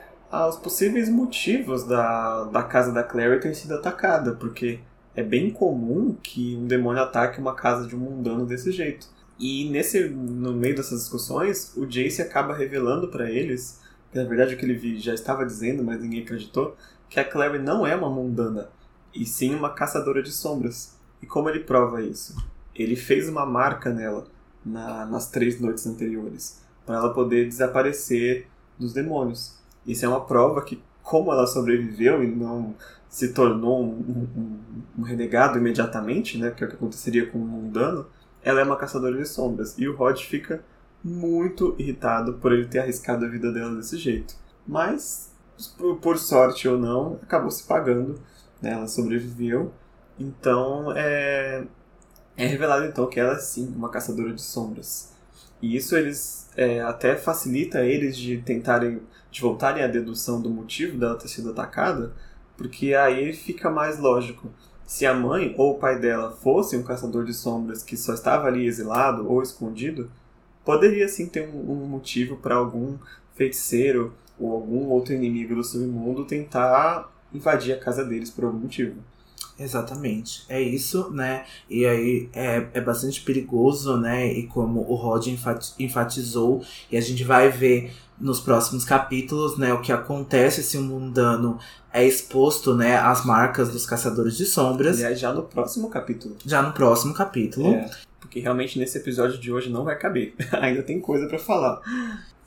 os possíveis motivos da, da casa da Clary ter sido atacada, porque é bem comum que um demônio ataque uma casa de um mundano desse jeito. E nesse, no meio dessas discussões, o Jace acaba revelando para eles, que na verdade o que ele já estava dizendo, mas ninguém acreditou, que a Clary não é uma mundana, e sim uma caçadora de sombras. E como ele prova isso? Ele fez uma marca nela na, nas três noites anteriores, para ela poder desaparecer dos demônios. Isso é uma prova que, como ela sobreviveu e não se tornou um, um, um renegado imediatamente, né, que é o que aconteceria com um mundano, ela é uma caçadora de sombras. E o Rod fica muito irritado por ele ter arriscado a vida dela desse jeito. Mas, por, por sorte ou não, acabou se pagando. Né? Ela sobreviveu. Então, é, é revelado então que ela é sim uma caçadora de sombras. E isso eles é, até facilita eles de tentarem de voltarem à dedução do motivo dela ter sido atacada, porque aí fica mais lógico. Se a mãe ou o pai dela fosse um caçador de sombras que só estava ali exilado ou escondido, poderia sim ter um, um motivo para algum feiticeiro ou algum outro inimigo do submundo tentar invadir a casa deles por algum motivo. Exatamente, é isso, né? E aí é, é bastante perigoso, né? E como o Rod enfatizou, e a gente vai ver nos próximos capítulos, né? O que acontece se um mundano é exposto, né? Às marcas dos caçadores de sombras. Aliás, já no próximo capítulo. Já no próximo capítulo. É, porque realmente nesse episódio de hoje não vai caber. Ainda tem coisa para falar.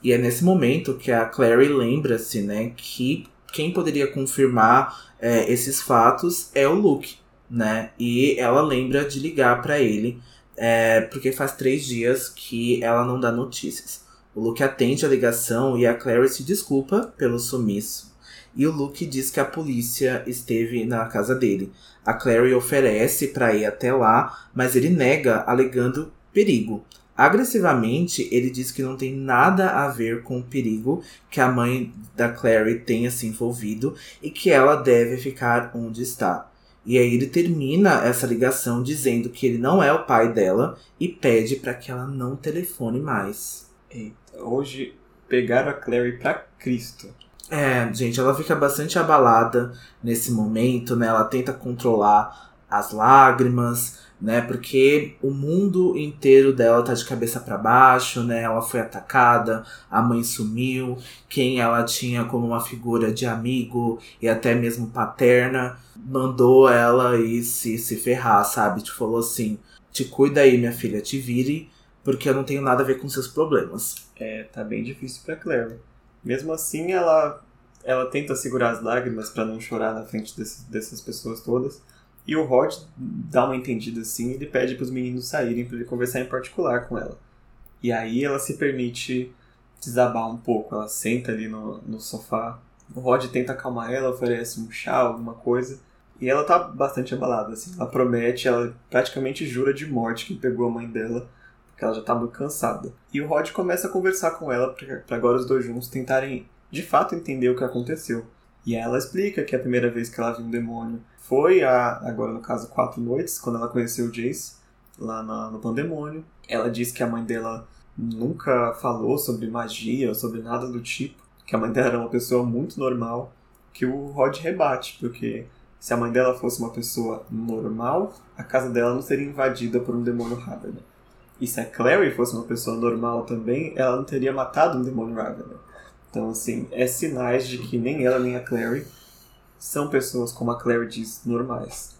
E é nesse momento que a Clary lembra-se, né? Que quem poderia confirmar é, esses fatos é o Luke, né? E ela lembra de ligar para ele, é, porque faz três dias que ela não dá notícias. O Luke atende a ligação e a Clary se desculpa pelo sumiço. E o Luke diz que a polícia esteve na casa dele. A Clary oferece para ir até lá, mas ele nega, alegando perigo. Agressivamente, ele diz que não tem nada a ver com o perigo que a mãe da Clary tenha se envolvido e que ela deve ficar onde está. E aí ele termina essa ligação dizendo que ele não é o pai dela e pede para que ela não telefone mais. Eita, hoje pegaram a Clary para Cristo. É, gente, ela fica bastante abalada nesse momento, né? Ela tenta controlar as lágrimas, né? Porque o mundo inteiro dela tá de cabeça para baixo, né? Ela foi atacada, a mãe sumiu, quem ela tinha como uma figura de amigo e até mesmo paterna, mandou ela ir se, se ferrar, sabe? Te falou assim: te cuida aí, minha filha, te vire, porque eu não tenho nada a ver com seus problemas. É, tá bem difícil pra Claire. Mesmo assim, ela, ela tenta segurar as lágrimas para não chorar na frente desse, dessas pessoas todas. E o Rod dá uma entendida assim e ele pede para os meninos saírem para ele conversar em particular com ela. E aí ela se permite desabar um pouco. Ela senta ali no, no sofá. O Rod tenta acalmar ela, oferece um chá, alguma coisa. E ela tá bastante abalada, assim. Ela promete, ela praticamente jura de morte que pegou a mãe dela, porque ela já tá muito cansada. E o Rod começa a conversar com ela para agora os dois juntos tentarem de fato entender o que aconteceu. E ela explica que a primeira vez que ela viu um demônio foi a, agora no caso, quatro noites, quando ela conheceu o Jace, lá na, no Pandemônio. Ela diz que a mãe dela nunca falou sobre magia sobre nada do tipo, que a mãe dela era uma pessoa muito normal, que o Rod rebate, porque se a mãe dela fosse uma pessoa normal, a casa dela não seria invadida por um demônio Ravener. E se a Clary fosse uma pessoa normal também, ela não teria matado um demônio Ravener. Então, assim, é sinais de que nem ela nem a Clary são pessoas, como a Clary diz, normais.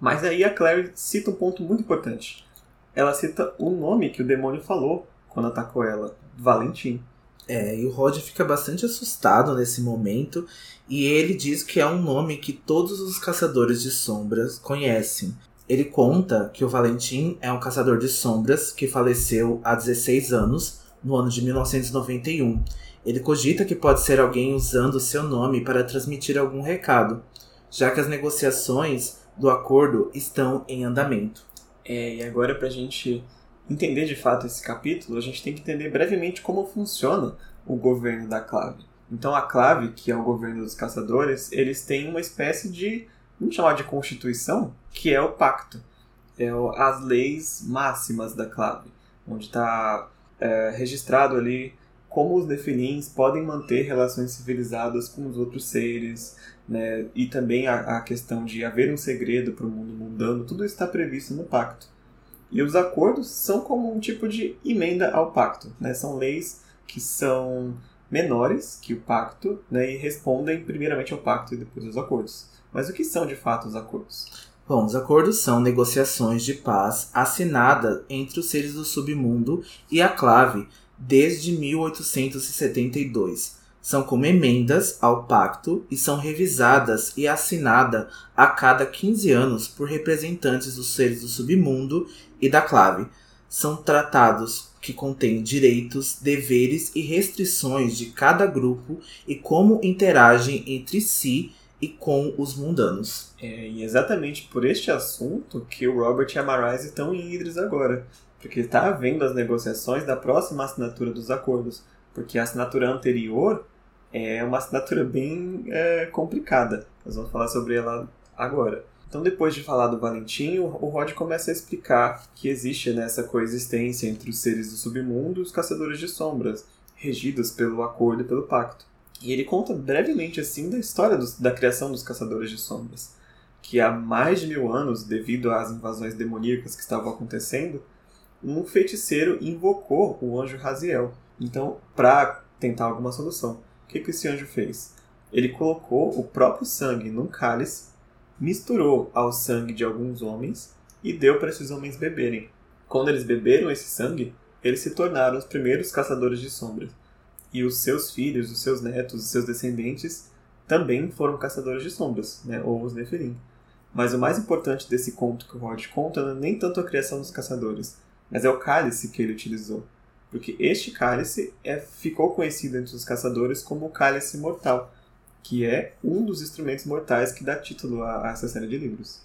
Mas aí a Clary cita um ponto muito importante. Ela cita o nome que o demônio falou quando atacou ela, Valentim. É, e o Rod fica bastante assustado nesse momento e ele diz que é um nome que todos os caçadores de sombras conhecem. Ele conta que o Valentim é um caçador de sombras que faleceu há 16 anos, no ano de 1991. Ele cogita que pode ser alguém usando seu nome para transmitir algum recado, já que as negociações do acordo estão em andamento. É, e agora para a gente entender de fato esse capítulo, a gente tem que entender brevemente como funciona o governo da clave. Então a clave, que é o governo dos caçadores, eles têm uma espécie de, vamos chamar de constituição, que é o pacto. É as leis máximas da clave, onde está é, registrado ali como os Nefilins podem manter relações civilizadas com os outros seres, né? e também a, a questão de haver um segredo para o mundo mundano, tudo está previsto no pacto. E os acordos são como um tipo de emenda ao pacto, né? são leis que são menores que o pacto né? e respondem primeiramente ao pacto e depois aos acordos. Mas o que são de fato os acordos? Bom, os acordos são negociações de paz assinadas entre os seres do submundo e a clave desde 1872. São como emendas ao pacto e são revisadas e assinadas a cada 15 anos por representantes dos seres do submundo e da clave. São tratados que contêm direitos, deveres e restrições de cada grupo e como interagem entre si e com os mundanos. É, e exatamente por este assunto que o Robert e a Marise estão em Idris agora porque está havendo as negociações da próxima assinatura dos acordos, porque a assinatura anterior é uma assinatura bem é, complicada. Nós vamos falar sobre ela agora. Então, depois de falar do Valentim, o Rod começa a explicar que existe nessa coexistência entre os seres do submundo e os caçadores de sombras, regidos pelo acordo e pelo pacto. E ele conta brevemente assim da história dos, da criação dos caçadores de sombras, que há mais de mil anos, devido às invasões demoníacas que estavam acontecendo, um feiticeiro invocou o anjo Raziel. Então, para tentar alguma solução, o que, que esse anjo fez? Ele colocou o próprio sangue num cálice, misturou ao sangue de alguns homens e deu para esses homens beberem. Quando eles beberam esse sangue, eles se tornaram os primeiros caçadores de sombras. E os seus filhos, os seus netos, os seus descendentes também foram caçadores de sombras, né? ou os Nefilim. Mas o mais importante desse conto que o Rod conta não é nem tanto a criação dos caçadores, mas é o cálice que ele utilizou. Porque este cálice é, ficou conhecido entre os caçadores como o cálice mortal, que é um dos instrumentos mortais que dá título a, a essa série de livros.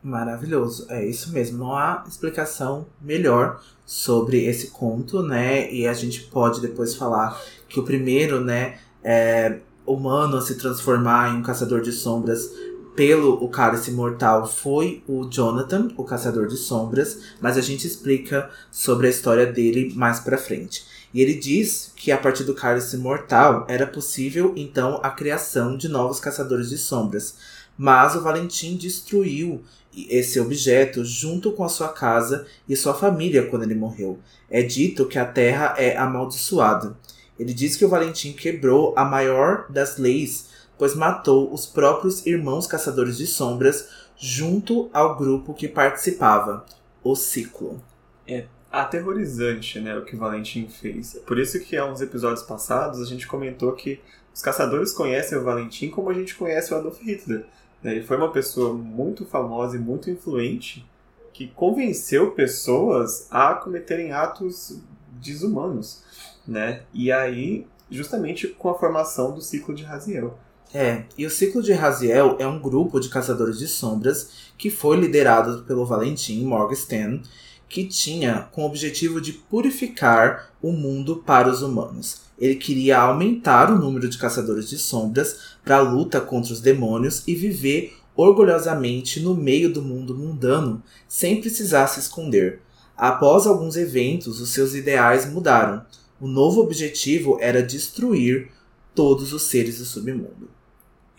Maravilhoso, é isso mesmo. Não há explicação melhor sobre esse conto, né? E a gente pode depois falar que o primeiro, né, é humano a se transformar em um caçador de sombras pelo o cálice mortal foi o Jonathan, o caçador de sombras, mas a gente explica sobre a história dele mais para frente. E ele diz que a partir do cálice mortal era possível então a criação de novos caçadores de sombras, mas o Valentim destruiu esse objeto junto com a sua casa e sua família quando ele morreu. É dito que a terra é amaldiçoada. Ele diz que o Valentim quebrou a maior das leis pois matou os próprios irmãos caçadores de sombras junto ao grupo que participava, o Ciclo. É aterrorizante, né, o que Valentim fez. Por isso que há uns episódios passados a gente comentou que os caçadores conhecem o Valentim como a gente conhece o Adolf Hitler. Né? Ele foi uma pessoa muito famosa e muito influente que convenceu pessoas a cometerem atos desumanos, né? E aí, justamente com a formação do ciclo de Raziel. É, e o ciclo de Raziel é um grupo de caçadores de sombras que foi liderado pelo Valentim Morgenstern, que tinha com objetivo de purificar o mundo para os humanos. Ele queria aumentar o número de caçadores de sombras para a luta contra os demônios e viver orgulhosamente no meio do mundo mundano, sem precisar se esconder. Após alguns eventos, os seus ideais mudaram. O novo objetivo era destruir todos os seres do submundo.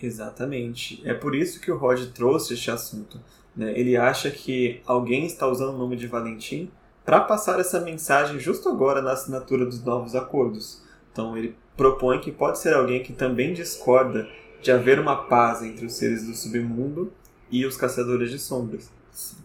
Exatamente. É por isso que o Rod trouxe este assunto. Né? Ele acha que alguém está usando o nome de Valentim para passar essa mensagem justo agora na assinatura dos novos acordos. Então ele propõe que pode ser alguém que também discorda de haver uma paz entre os seres do submundo e os caçadores de sombras.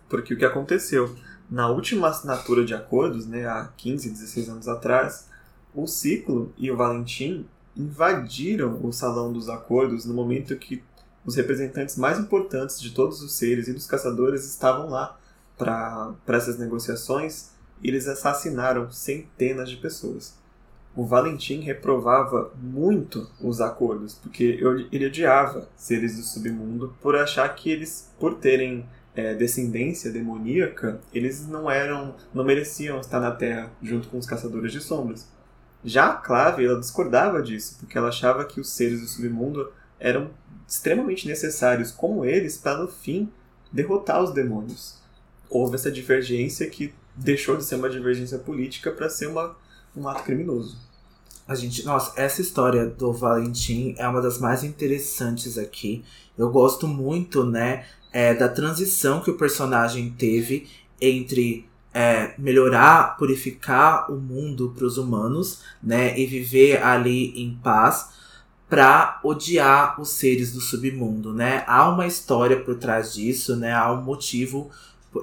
Porque o que aconteceu? Na última assinatura de acordos, né, há 15, 16 anos atrás, o Ciclo e o Valentim invadiram o Salão dos Acordos no momento que os representantes mais importantes de todos os seres e dos caçadores estavam lá para essas negociações e eles assassinaram centenas de pessoas. O Valentim reprovava muito os acordos, porque ele odiava seres do submundo por achar que eles, por terem é, descendência demoníaca, eles não eram, não mereciam estar na Terra junto com os caçadores de sombras. Já a Clave, ela discordava disso, porque ela achava que os seres do submundo eram extremamente necessários como eles para no fim derrotar os demônios. Houve essa divergência que deixou de ser uma divergência política para ser uma, um ato criminoso. A gente, nossa, essa história do Valentim é uma das mais interessantes aqui. Eu gosto muito, né, é, da transição que o personagem teve entre é, melhorar, purificar o mundo para os humanos, né, e viver ali em paz, para odiar os seres do submundo, né? Há uma história por trás disso, né? Há um motivo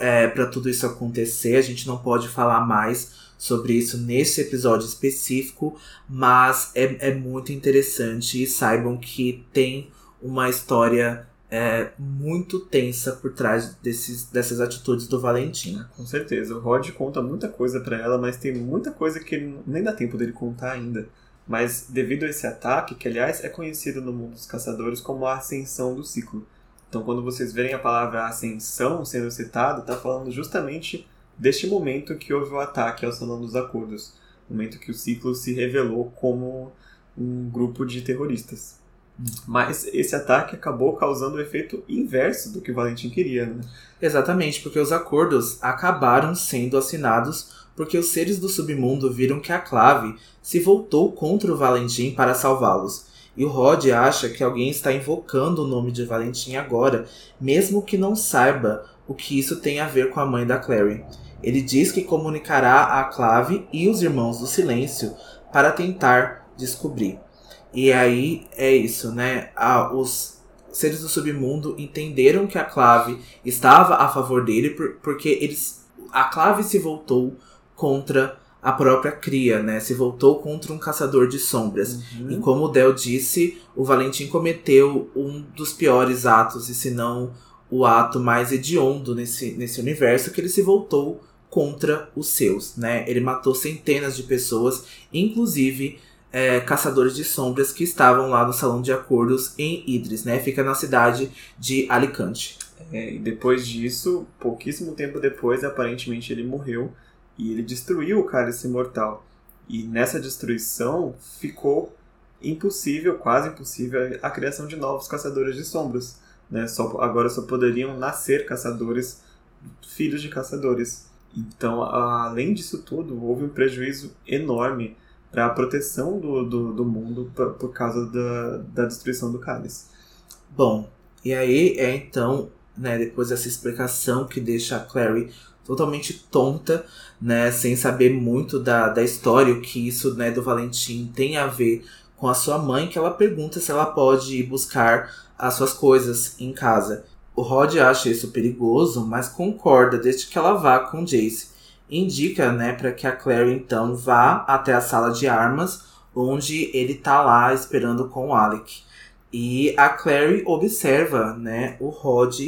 é, para tudo isso acontecer. A gente não pode falar mais sobre isso nesse episódio específico, mas é, é muito interessante e saibam que tem uma história é, muito tensa por trás desses, dessas atitudes do Valentim. Com certeza. O Rod conta muita coisa para ela, mas tem muita coisa que nem dá tempo dele contar ainda. Mas devido a esse ataque, que aliás é conhecido no mundo dos caçadores como a ascensão do ciclo. Então quando vocês verem a palavra ascensão sendo citada, está falando justamente deste momento que houve o ataque ao Salão dos Acordos. Momento que o ciclo se revelou como um grupo de terroristas. Mas esse ataque acabou causando o efeito inverso do que Valentim queria, né? Exatamente, porque os acordos acabaram sendo assinados porque os seres do submundo viram que a Clave se voltou contra o Valentim para salvá-los. E o Rod acha que alguém está invocando o nome de Valentim agora, mesmo que não saiba o que isso tem a ver com a mãe da Clary. Ele diz que comunicará a Clave e os Irmãos do Silêncio para tentar descobrir. E aí é isso, né? Ah, os seres do submundo entenderam que a Clave estava a favor dele porque eles a Clave se voltou contra a própria cria, né? Se voltou contra um caçador de sombras. Uhum. E como o Del disse, o Valentim cometeu um dos piores atos, e se não o ato mais hediondo nesse, nesse universo, que ele se voltou contra os seus, né? Ele matou centenas de pessoas, inclusive é, caçadores de sombras que estavam lá no salão de acordos em Idris, né? Fica na cidade de Alicante. É, e depois disso, pouquíssimo tempo depois, aparentemente ele morreu e ele destruiu o cálice mortal. E nessa destruição ficou impossível, quase impossível, a criação de novos caçadores de sombras. Né? Só, agora só poderiam nascer caçadores, filhos de caçadores. Então, além disso tudo, houve um prejuízo enorme para a proteção do, do, do mundo por, por causa da, da destruição do cálice. Bom, e aí é então, né, depois dessa explicação que deixa a Clary totalmente tonta, né, sem saber muito da, da história, o que isso, né, do Valentim tem a ver com a sua mãe, que ela pergunta se ela pode ir buscar as suas coisas em casa. O Rod acha isso perigoso, mas concorda desde que ela vá com Jace indica, né, para que a Clary então vá até a sala de armas, onde ele tá lá esperando com o Alec. E a Clary observa, né, o Rod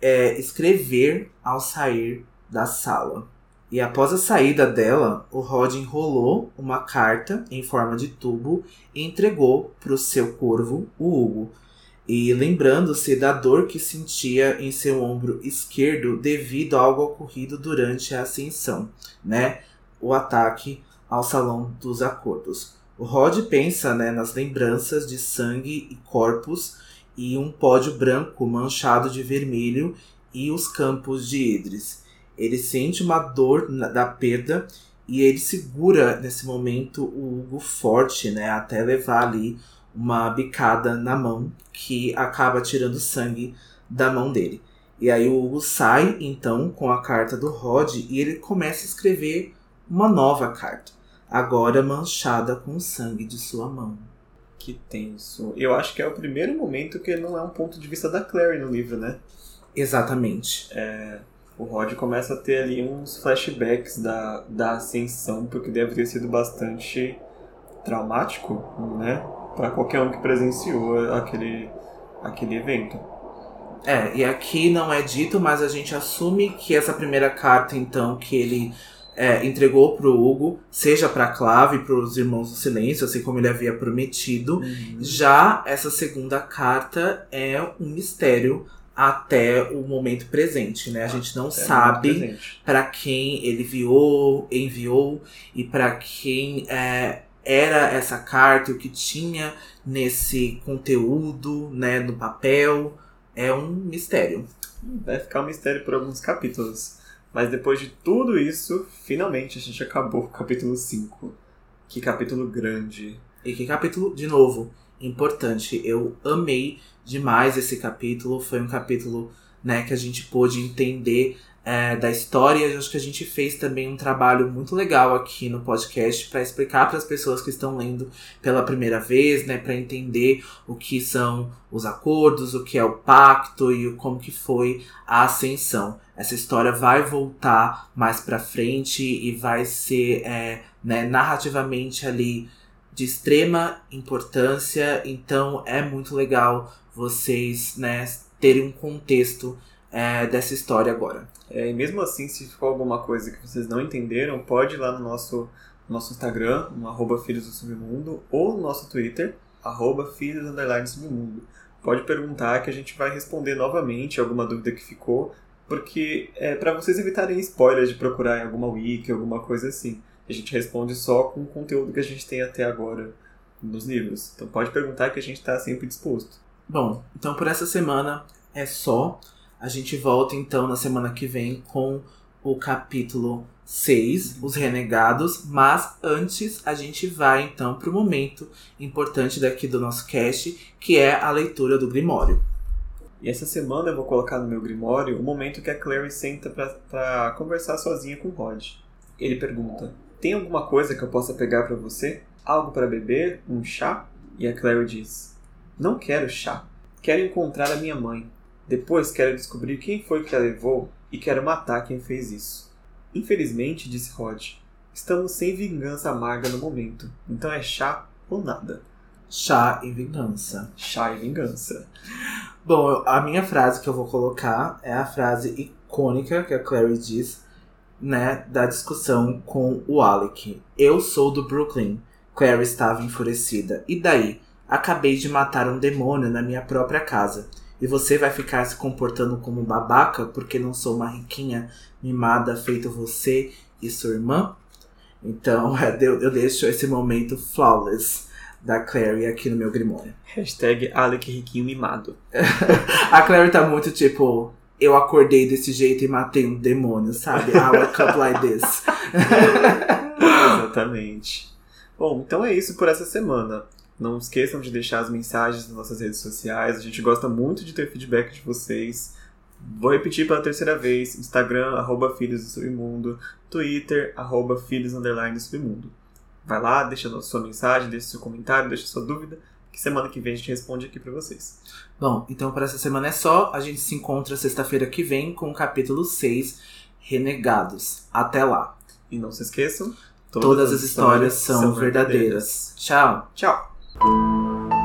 é, escrever ao sair da sala. E após a saída dela, o Rod enrolou uma carta em forma de tubo e entregou para o seu corvo, o Hugo. E lembrando-se da dor que sentia em seu ombro esquerdo devido a algo ocorrido durante a ascensão, né? O ataque ao Salão dos Acordos. O Rod pensa né, nas lembranças de sangue e corpos e um pódio branco manchado de vermelho e os campos de Idris. Ele sente uma dor da perda e ele segura nesse momento o Hugo forte, né, até levar ali uma bicada na mão que acaba tirando sangue da mão dele. E aí o Hugo sai então com a carta do Rod e ele começa a escrever uma nova carta, agora manchada com o sangue de sua mão. Que tenso. Eu acho que é o primeiro momento que não é um ponto de vista da Clary no livro, né? Exatamente. É, o Rod começa a ter ali uns flashbacks da, da ascensão, porque deve ter sido bastante traumático, né? Para qualquer um que presenciou aquele, aquele evento. É, e aqui não é dito, mas a gente assume que essa primeira carta, então, que ele é, entregou pro Hugo, seja pra Clave e pros Irmãos do Silêncio, assim como ele havia prometido. Uhum. Já essa segunda carta é um mistério até o momento presente, né? A gente não até sabe para quem ele enviou, enviou e para quem é, era essa carta, o que tinha nesse conteúdo, né, no papel. É um mistério. Vai ficar um mistério por alguns capítulos. Mas depois de tudo isso, finalmente a gente acabou o capítulo 5. Que capítulo grande. E que capítulo, de novo, importante. Eu amei demais esse capítulo. Foi um capítulo né, que a gente pôde entender é, da história. Eu acho que a gente fez também um trabalho muito legal aqui no podcast para explicar para as pessoas que estão lendo pela primeira vez, né, para entender o que são os acordos, o que é o pacto e como que foi a ascensão. Essa história vai voltar mais para frente e vai ser é, né, narrativamente ali de extrema importância, então é muito legal vocês né, terem um contexto é, dessa história agora. É, e mesmo assim, se ficou alguma coisa que vocês não entenderam, pode ir lá no nosso, nosso Instagram, no arroba Filhos do Submundo, ou no nosso Twitter, arroba Filhos Submundo. Pode perguntar que a gente vai responder novamente alguma dúvida que ficou, porque é para vocês evitarem spoilers de procurar em alguma wiki, alguma coisa assim. A gente responde só com o conteúdo que a gente tem até agora nos livros. Então pode perguntar que a gente está sempre disposto. Bom, então por essa semana é só. A gente volta então na semana que vem com o capítulo 6, Os Renegados, mas antes a gente vai então para o momento importante daqui do nosso cast, que é a leitura do Grimório. E essa semana eu vou colocar no meu Grimório o momento que a Clary senta para conversar sozinha com o Rod. Ele pergunta: tem alguma coisa que eu possa pegar para você? Algo para beber? Um chá? E a Clary diz: Não quero chá. Quero encontrar a minha mãe. Depois quero descobrir quem foi que a levou e quero matar quem fez isso. Infelizmente, disse Rod, estamos sem vingança amarga no momento. Então é chá ou nada. Chá e vingança. Chá e vingança. Bom, a minha frase que eu vou colocar é a frase icônica que a Clary diz né, da discussão com o Alec. Eu sou do Brooklyn. Clary estava enfurecida. E daí? Acabei de matar um demônio na minha própria casa. E você vai ficar se comportando como babaca porque não sou uma riquinha mimada feito você e sua irmã? Então eu, eu deixo esse momento flawless da Clary aqui no meu grimório. Hashtag Alec Riquinho Mimado. a Clary tá muito tipo, eu acordei desse jeito e matei um demônio, sabe? I wake up like this. Exatamente. Bom, então é isso por essa semana. Não esqueçam de deixar as mensagens nas nossas redes sociais. A gente gosta muito de ter feedback de vocês. Vou repetir pela terceira vez: Instagram, arroba Filhos do Submundo, Twitter, arroba Filhos Underline Submundo. Vai lá, deixa a sua mensagem, deixa seu comentário, deixa sua dúvida que semana que vem a gente responde aqui para vocês. Bom, então para essa semana é só. A gente se encontra sexta-feira que vem com o capítulo 6, Renegados. Até lá. E não se esqueçam, todas, todas as histórias, histórias são, verdadeiras. verdadeiras. Tchau. Tchau. Música